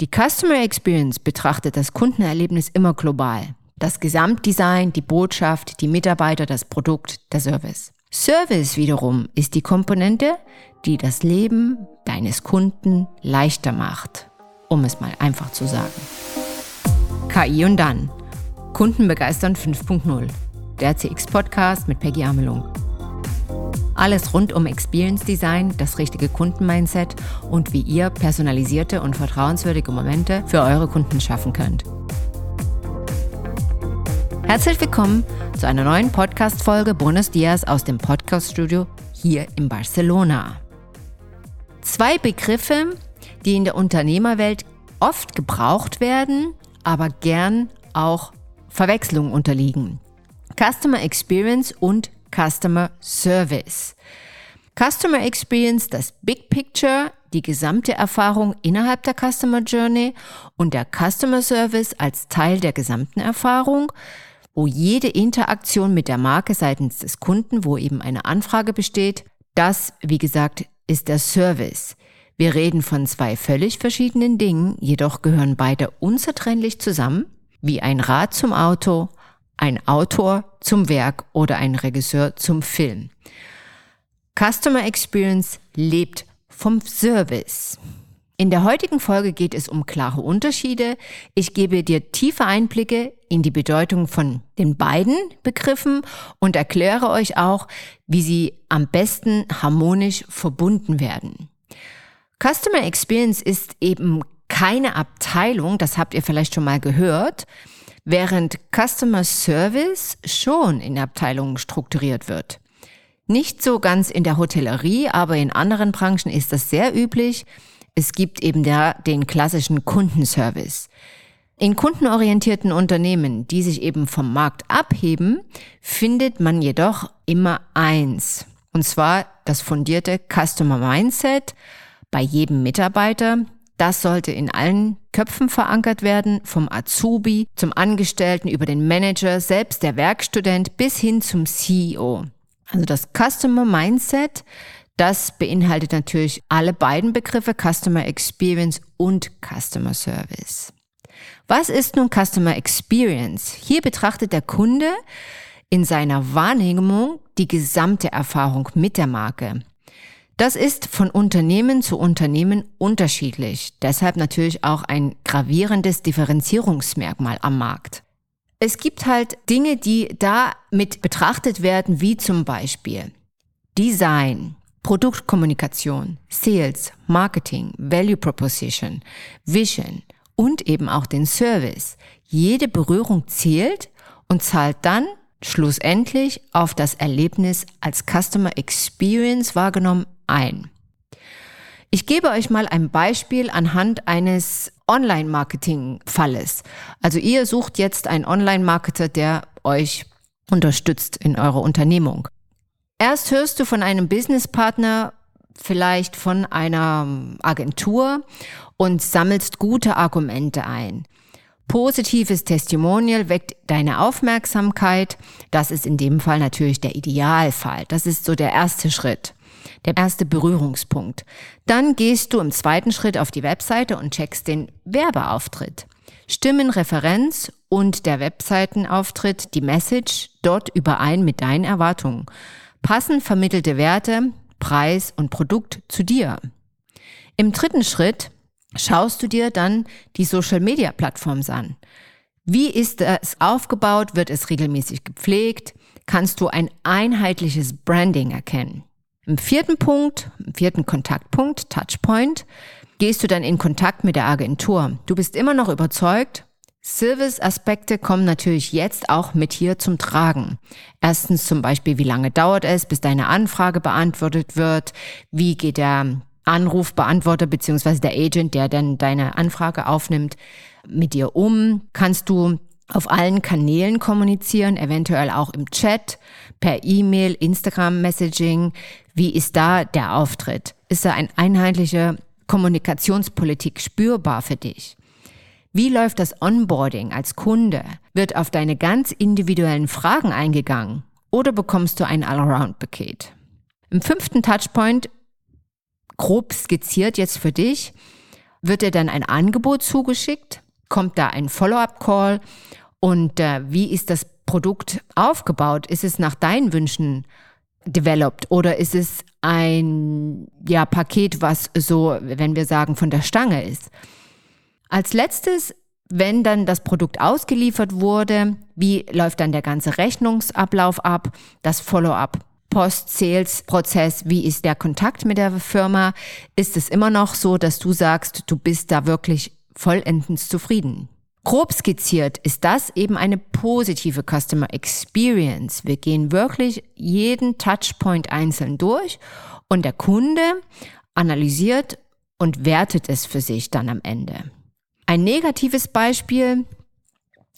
Die Customer Experience betrachtet das Kundenerlebnis immer global. Das Gesamtdesign, die Botschaft, die Mitarbeiter, das Produkt, der Service. Service wiederum ist die Komponente, die das Leben deines Kunden leichter macht, um es mal einfach zu sagen. KI und dann. Kundenbegeistern 5.0. Der CX-Podcast mit Peggy Amelung. Alles rund um Experience Design, das richtige Kundenmindset und wie ihr personalisierte und vertrauenswürdige Momente für eure Kunden schaffen könnt. Herzlich willkommen zu einer neuen Podcast-Folge Buenos Dias aus dem Podcast-Studio hier in Barcelona. Zwei Begriffe, die in der Unternehmerwelt oft gebraucht werden, aber gern auch Verwechslungen unterliegen. Customer Experience und Customer Service. Customer Experience, das Big Picture, die gesamte Erfahrung innerhalb der Customer Journey und der Customer Service als Teil der gesamten Erfahrung, wo jede Interaktion mit der Marke seitens des Kunden, wo eben eine Anfrage besteht, das, wie gesagt, ist der Service. Wir reden von zwei völlig verschiedenen Dingen, jedoch gehören beide unzertrennlich zusammen, wie ein Rad zum Auto, ein Autor zum Werk oder ein Regisseur zum Film. Customer Experience lebt vom Service. In der heutigen Folge geht es um klare Unterschiede. Ich gebe dir tiefe Einblicke in die Bedeutung von den beiden Begriffen und erkläre euch auch, wie sie am besten harmonisch verbunden werden. Customer Experience ist eben keine Abteilung, das habt ihr vielleicht schon mal gehört, während Customer Service schon in Abteilungen strukturiert wird. Nicht so ganz in der Hotellerie, aber in anderen Branchen ist das sehr üblich. Es gibt eben der, den klassischen Kundenservice. In kundenorientierten Unternehmen, die sich eben vom Markt abheben, findet man jedoch immer eins. Und zwar das fundierte Customer Mindset bei jedem Mitarbeiter, das sollte in allen Köpfen verankert werden, vom Azubi zum Angestellten über den Manager, selbst der Werkstudent bis hin zum CEO. Also das Customer Mindset, das beinhaltet natürlich alle beiden Begriffe Customer Experience und Customer Service. Was ist nun Customer Experience? Hier betrachtet der Kunde in seiner Wahrnehmung die gesamte Erfahrung mit der Marke. Das ist von Unternehmen zu Unternehmen unterschiedlich, deshalb natürlich auch ein gravierendes Differenzierungsmerkmal am Markt. Es gibt halt Dinge, die da mit betrachtet werden, wie zum Beispiel Design, Produktkommunikation, Sales, Marketing, Value Proposition, Vision und eben auch den Service. Jede Berührung zählt und zahlt dann schlussendlich auf das Erlebnis als Customer Experience wahrgenommen ein. Ich gebe euch mal ein Beispiel anhand eines Online-Marketing-Falles. Also ihr sucht jetzt einen Online-Marketer, der euch unterstützt in eurer Unternehmung. Erst hörst du von einem Businesspartner, vielleicht von einer Agentur und sammelst gute Argumente ein. Positives Testimonial weckt deine Aufmerksamkeit. Das ist in dem Fall natürlich der Idealfall. Das ist so der erste Schritt der erste Berührungspunkt. Dann gehst du im zweiten Schritt auf die Webseite und checkst den Werbeauftritt. Stimmen Referenz und der Webseitenauftritt, die Message dort überein mit deinen Erwartungen. Passen vermittelte Werte, Preis und Produkt zu dir. Im dritten Schritt schaust du dir dann die Social Media Plattforms an. Wie ist es aufgebaut? Wird es regelmäßig gepflegt? Kannst du ein einheitliches Branding erkennen? Im vierten Punkt, im vierten Kontaktpunkt, Touchpoint, gehst du dann in Kontakt mit der Agentur. Du bist immer noch überzeugt, Service-Aspekte kommen natürlich jetzt auch mit hier zum Tragen. Erstens zum Beispiel, wie lange dauert es, bis deine Anfrage beantwortet wird? Wie geht der Anrufbeantworter beziehungsweise der Agent, der dann deine Anfrage aufnimmt, mit dir um? Kannst du auf allen Kanälen kommunizieren, eventuell auch im Chat, per E-Mail, Instagram-Messaging. Wie ist da der Auftritt? Ist da eine einheitliche Kommunikationspolitik spürbar für dich? Wie läuft das Onboarding als Kunde? Wird auf deine ganz individuellen Fragen eingegangen oder bekommst du ein Allround-Paket? Im fünften Touchpoint, grob skizziert jetzt für dich, Wird dir dann ein Angebot zugeschickt? Kommt da ein Follow-up-Call? Und äh, wie ist das Produkt aufgebaut? Ist es nach deinen Wünschen developed oder ist es ein ja, Paket, was so, wenn wir sagen, von der Stange ist? Als letztes, wenn dann das Produkt ausgeliefert wurde, wie läuft dann der ganze Rechnungsablauf ab, das Follow-up? Post-Sales-Prozess, wie ist der Kontakt mit der Firma? Ist es immer noch so, dass du sagst, du bist da wirklich vollendens zufrieden? Grob skizziert ist das eben eine positive Customer Experience. Wir gehen wirklich jeden Touchpoint einzeln durch und der Kunde analysiert und wertet es für sich dann am Ende. Ein negatives Beispiel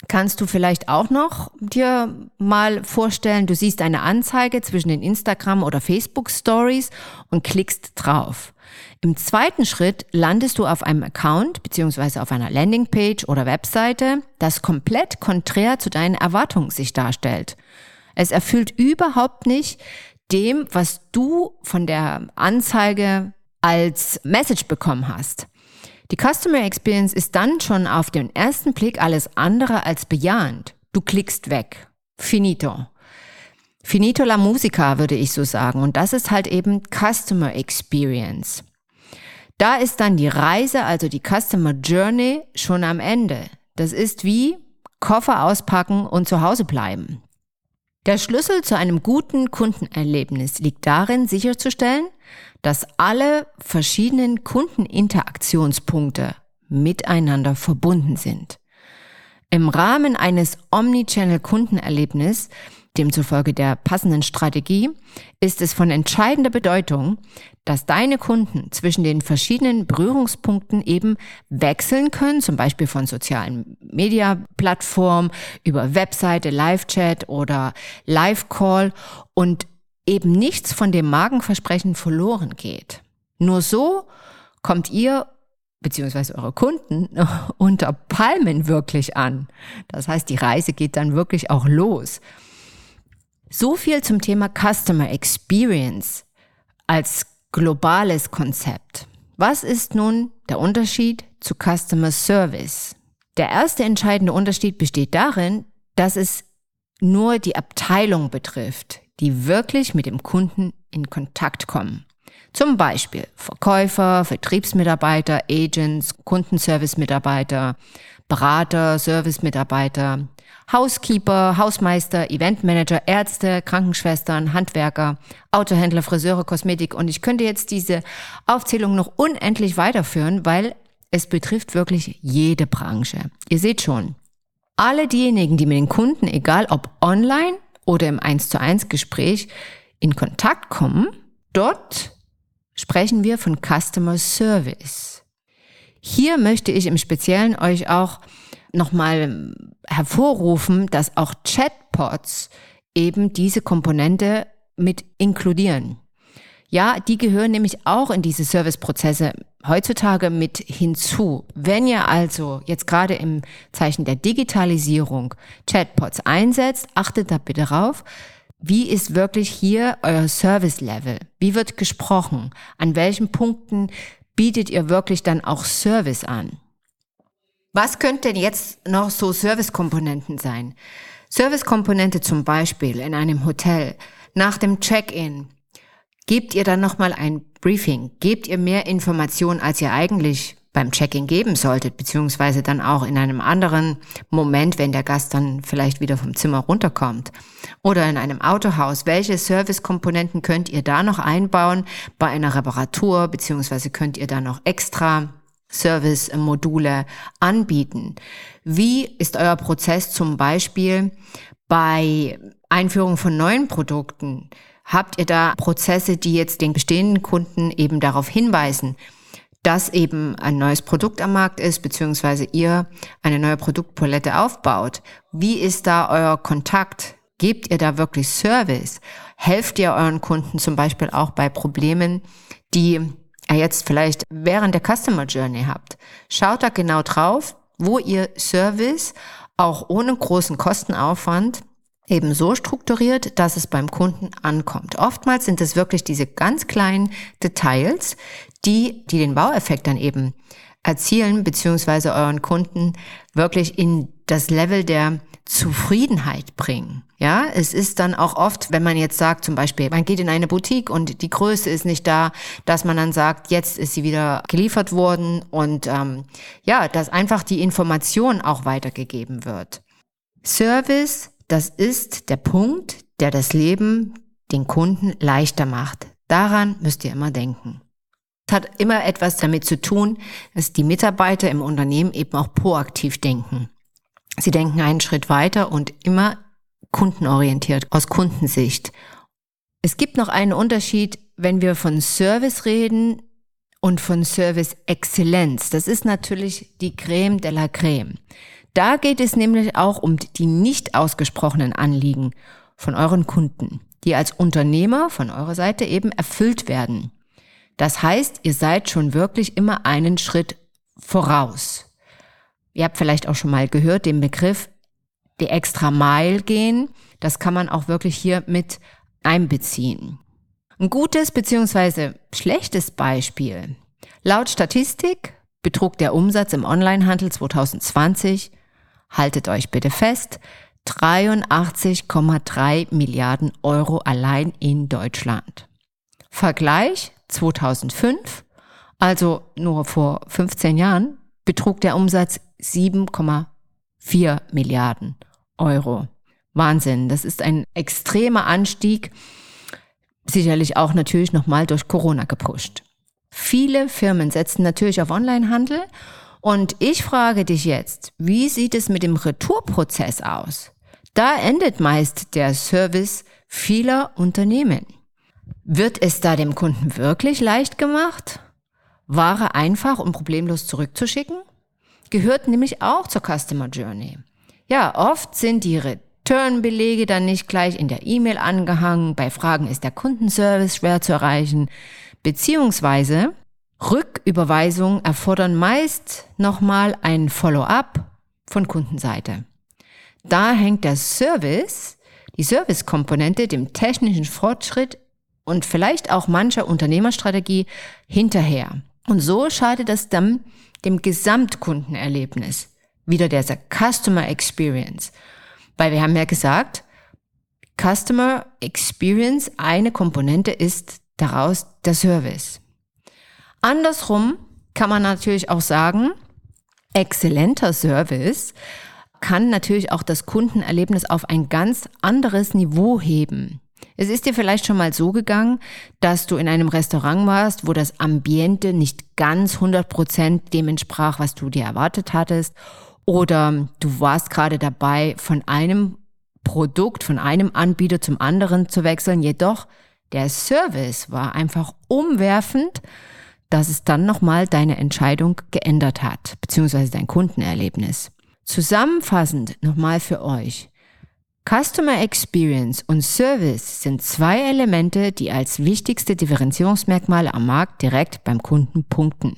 kannst du vielleicht auch noch dir mal vorstellen, du siehst eine Anzeige zwischen den Instagram oder Facebook Stories und klickst drauf. Im zweiten Schritt landest du auf einem Account beziehungsweise auf einer Landingpage oder Webseite, das komplett konträr zu deinen Erwartungen sich darstellt. Es erfüllt überhaupt nicht dem, was du von der Anzeige als Message bekommen hast. Die Customer Experience ist dann schon auf den ersten Blick alles andere als bejahend. Du klickst weg. Finito. Finito la musica, würde ich so sagen. Und das ist halt eben Customer Experience. Da ist dann die Reise, also die Customer Journey, schon am Ende. Das ist wie Koffer auspacken und zu Hause bleiben. Der Schlüssel zu einem guten Kundenerlebnis liegt darin, sicherzustellen, dass alle verschiedenen Kundeninteraktionspunkte miteinander verbunden sind. Im Rahmen eines Omnichannel-Kundenerlebnis, demzufolge der passenden Strategie, ist es von entscheidender Bedeutung, dass deine Kunden zwischen den verschiedenen Berührungspunkten eben wechseln können, zum Beispiel von sozialen Media-Plattformen über Webseite, Live-Chat oder Live-Call und eben nichts von dem Magenversprechen verloren geht. Nur so kommt ihr beziehungsweise eure Kunden unter Palmen wirklich an. Das heißt, die Reise geht dann wirklich auch los. So viel zum Thema Customer Experience als globales Konzept. Was ist nun der Unterschied zu Customer Service? Der erste entscheidende Unterschied besteht darin, dass es nur die Abteilung betrifft, die wirklich mit dem Kunden in Kontakt kommen. Zum Beispiel Verkäufer, Vertriebsmitarbeiter, Agents, Kundenservice-Mitarbeiter, Berater, Service-Mitarbeiter, Housekeeper, Hausmeister, Eventmanager, Ärzte, Krankenschwestern, Handwerker, Autohändler, Friseure, Kosmetik. Und ich könnte jetzt diese Aufzählung noch unendlich weiterführen, weil es betrifft wirklich jede Branche. Ihr seht schon, alle diejenigen, die mit den Kunden, egal ob online oder im 1 zu 1 Gespräch in Kontakt kommen, dort sprechen wir von Customer Service. Hier möchte ich im Speziellen euch auch nochmal hervorrufen, dass auch Chatbots eben diese Komponente mit inkludieren. Ja, die gehören nämlich auch in diese Serviceprozesse heutzutage mit hinzu. Wenn ihr also jetzt gerade im Zeichen der Digitalisierung Chatbots einsetzt, achtet da bitte drauf, wie ist wirklich hier euer Service-Level? Wie wird gesprochen? An welchen Punkten bietet ihr wirklich dann auch Service an? Was könnten denn jetzt noch so Servicekomponenten sein? Servicekomponente zum Beispiel in einem Hotel. Nach dem Check-in gebt ihr dann nochmal ein Briefing. Gebt ihr mehr Informationen, als ihr eigentlich beim Check-in geben solltet, beziehungsweise dann auch in einem anderen Moment, wenn der Gast dann vielleicht wieder vom Zimmer runterkommt. Oder in einem Autohaus. Welche Servicekomponenten könnt ihr da noch einbauen bei einer Reparatur, beziehungsweise könnt ihr da noch extra Service-Module anbieten. Wie ist euer Prozess zum Beispiel bei Einführung von neuen Produkten? Habt ihr da Prozesse, die jetzt den bestehenden Kunden eben darauf hinweisen, dass eben ein neues Produkt am Markt ist, beziehungsweise ihr eine neue Produktpalette aufbaut? Wie ist da euer Kontakt? Gebt ihr da wirklich Service? Helft ihr euren Kunden zum Beispiel auch bei Problemen, die ihr jetzt vielleicht während der Customer Journey habt. Schaut da genau drauf, wo ihr Service auch ohne großen Kostenaufwand eben so strukturiert, dass es beim Kunden ankommt. Oftmals sind es wirklich diese ganz kleinen Details, die, die den Baueffekt dann eben erzielen, beziehungsweise euren Kunden wirklich in das Level der Zufriedenheit bringen. Ja, es ist dann auch oft, wenn man jetzt sagt, zum Beispiel, man geht in eine Boutique und die Größe ist nicht da, dass man dann sagt, jetzt ist sie wieder geliefert worden und ähm, ja, dass einfach die Information auch weitergegeben wird. Service, das ist der Punkt, der das Leben den Kunden leichter macht. Daran müsst ihr immer denken. Es hat immer etwas damit zu tun, dass die Mitarbeiter im Unternehmen eben auch proaktiv denken. Sie denken einen Schritt weiter und immer kundenorientiert, aus Kundensicht. Es gibt noch einen Unterschied, wenn wir von Service reden und von Service Exzellenz. Das ist natürlich die Creme de la Creme. Da geht es nämlich auch um die nicht ausgesprochenen Anliegen von euren Kunden, die als Unternehmer von eurer Seite eben erfüllt werden. Das heißt, ihr seid schon wirklich immer einen Schritt voraus. Ihr habt vielleicht auch schon mal gehört den Begriff die extra Mile gehen. Das kann man auch wirklich hier mit einbeziehen. Ein gutes bzw. schlechtes Beispiel. Laut Statistik betrug der Umsatz im Onlinehandel 2020, haltet euch bitte fest, 83,3 Milliarden Euro allein in Deutschland. Vergleich 2005, also nur vor 15 Jahren, betrug der Umsatz 7,4 Milliarden Euro. Wahnsinn, das ist ein extremer Anstieg, sicherlich auch natürlich nochmal durch Corona gepusht. Viele Firmen setzen natürlich auf Onlinehandel und ich frage dich jetzt, wie sieht es mit dem Retourprozess aus? Da endet meist der Service vieler Unternehmen. Wird es da dem Kunden wirklich leicht gemacht? Ware einfach und problemlos zurückzuschicken? Gehört nämlich auch zur Customer Journey. Ja, oft sind die Return-Belege dann nicht gleich in der E-Mail angehangen. Bei Fragen ist der Kundenservice schwer zu erreichen. Beziehungsweise Rücküberweisungen erfordern meist nochmal ein Follow-up von Kundenseite. Da hängt der Service, die Servicekomponente dem technischen Fortschritt und vielleicht auch mancher Unternehmerstrategie hinterher. Und so schadet das dann dem Gesamtkundenerlebnis wieder dieser Customer Experience. Weil wir haben ja gesagt, Customer Experience, eine Komponente ist daraus der Service. Andersrum kann man natürlich auch sagen, exzellenter Service kann natürlich auch das Kundenerlebnis auf ein ganz anderes Niveau heben. Es ist dir vielleicht schon mal so gegangen, dass du in einem Restaurant warst, wo das Ambiente nicht ganz 100% dem entsprach, was du dir erwartet hattest oder du warst gerade dabei, von einem Produkt, von einem Anbieter zum anderen zu wechseln. Jedoch der Service war einfach umwerfend, dass es dann nochmal deine Entscheidung geändert hat, beziehungsweise dein Kundenerlebnis. Zusammenfassend nochmal für euch. Customer Experience und Service sind zwei Elemente, die als wichtigste Differenzierungsmerkmale am Markt direkt beim Kunden punkten.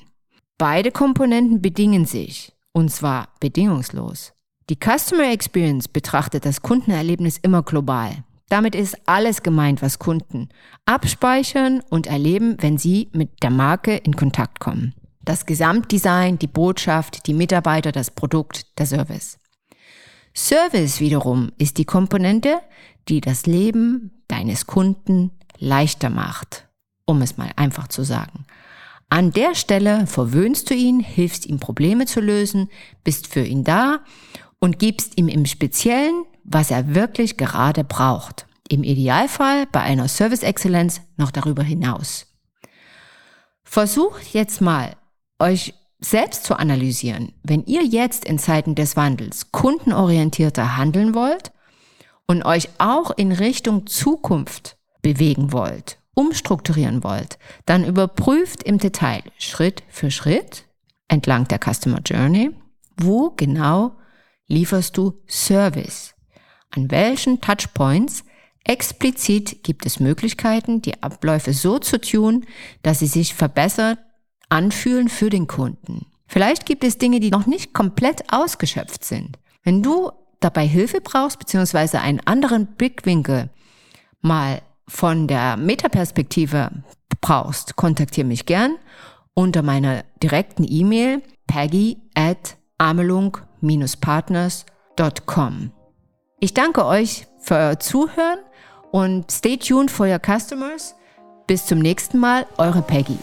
Beide Komponenten bedingen sich und zwar bedingungslos. Die Customer Experience betrachtet das Kundenerlebnis immer global. Damit ist alles gemeint, was Kunden abspeichern und erleben, wenn sie mit der Marke in Kontakt kommen. Das Gesamtdesign, die Botschaft, die Mitarbeiter, das Produkt, der Service. Service wiederum ist die Komponente, die das Leben deines Kunden leichter macht, um es mal einfach zu sagen. An der Stelle verwöhnst du ihn, hilfst ihm Probleme zu lösen, bist für ihn da und gibst ihm im Speziellen, was er wirklich gerade braucht. Im Idealfall bei einer Service Exzellenz noch darüber hinaus. Versucht jetzt mal, euch selbst zu analysieren, wenn ihr jetzt in Zeiten des Wandels kundenorientierter handeln wollt und euch auch in Richtung Zukunft bewegen wollt umstrukturieren wollt, dann überprüft im Detail Schritt für Schritt entlang der Customer Journey, wo genau lieferst du Service? An welchen Touchpoints explizit gibt es Möglichkeiten, die Abläufe so zu tun, dass sie sich verbessert anfühlen für den Kunden? Vielleicht gibt es Dinge, die noch nicht komplett ausgeschöpft sind. Wenn du dabei Hilfe brauchst, beziehungsweise einen anderen Blickwinkel mal von der Metaperspektive brauchst, kontaktiere mich gern unter meiner direkten E-Mail peggy at amelung-partners.com. Ich danke euch für euer Zuhören und stay tuned for your customers. Bis zum nächsten Mal, eure Peggy.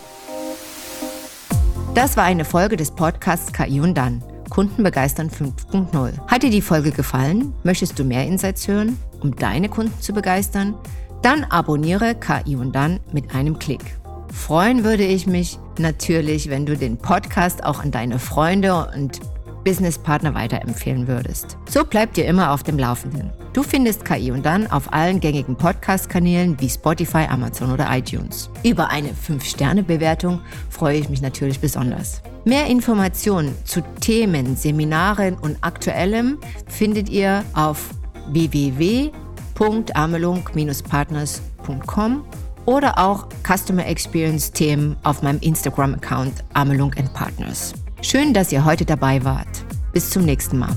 Das war eine Folge des Podcasts KI und dann. Kunden begeistern 5.0. Hat dir die Folge gefallen? Möchtest du mehr Insights hören, um deine Kunden zu begeistern? Dann abonniere KI und dann mit einem Klick. Freuen würde ich mich natürlich, wenn du den Podcast auch an deine Freunde und Businesspartner weiterempfehlen würdest. So bleibt ihr immer auf dem Laufenden. Du findest KI und dann auf allen gängigen Podcast-Kanälen wie Spotify, Amazon oder iTunes. Über eine 5-Sterne-Bewertung freue ich mich natürlich besonders. Mehr Informationen zu Themen, Seminaren und Aktuellem findet ihr auf www.amelung-partners.com oder auch Customer Experience Themen auf meinem Instagram-Account Amelung Partners. Schön, dass ihr heute dabei wart. Bis zum nächsten Mal.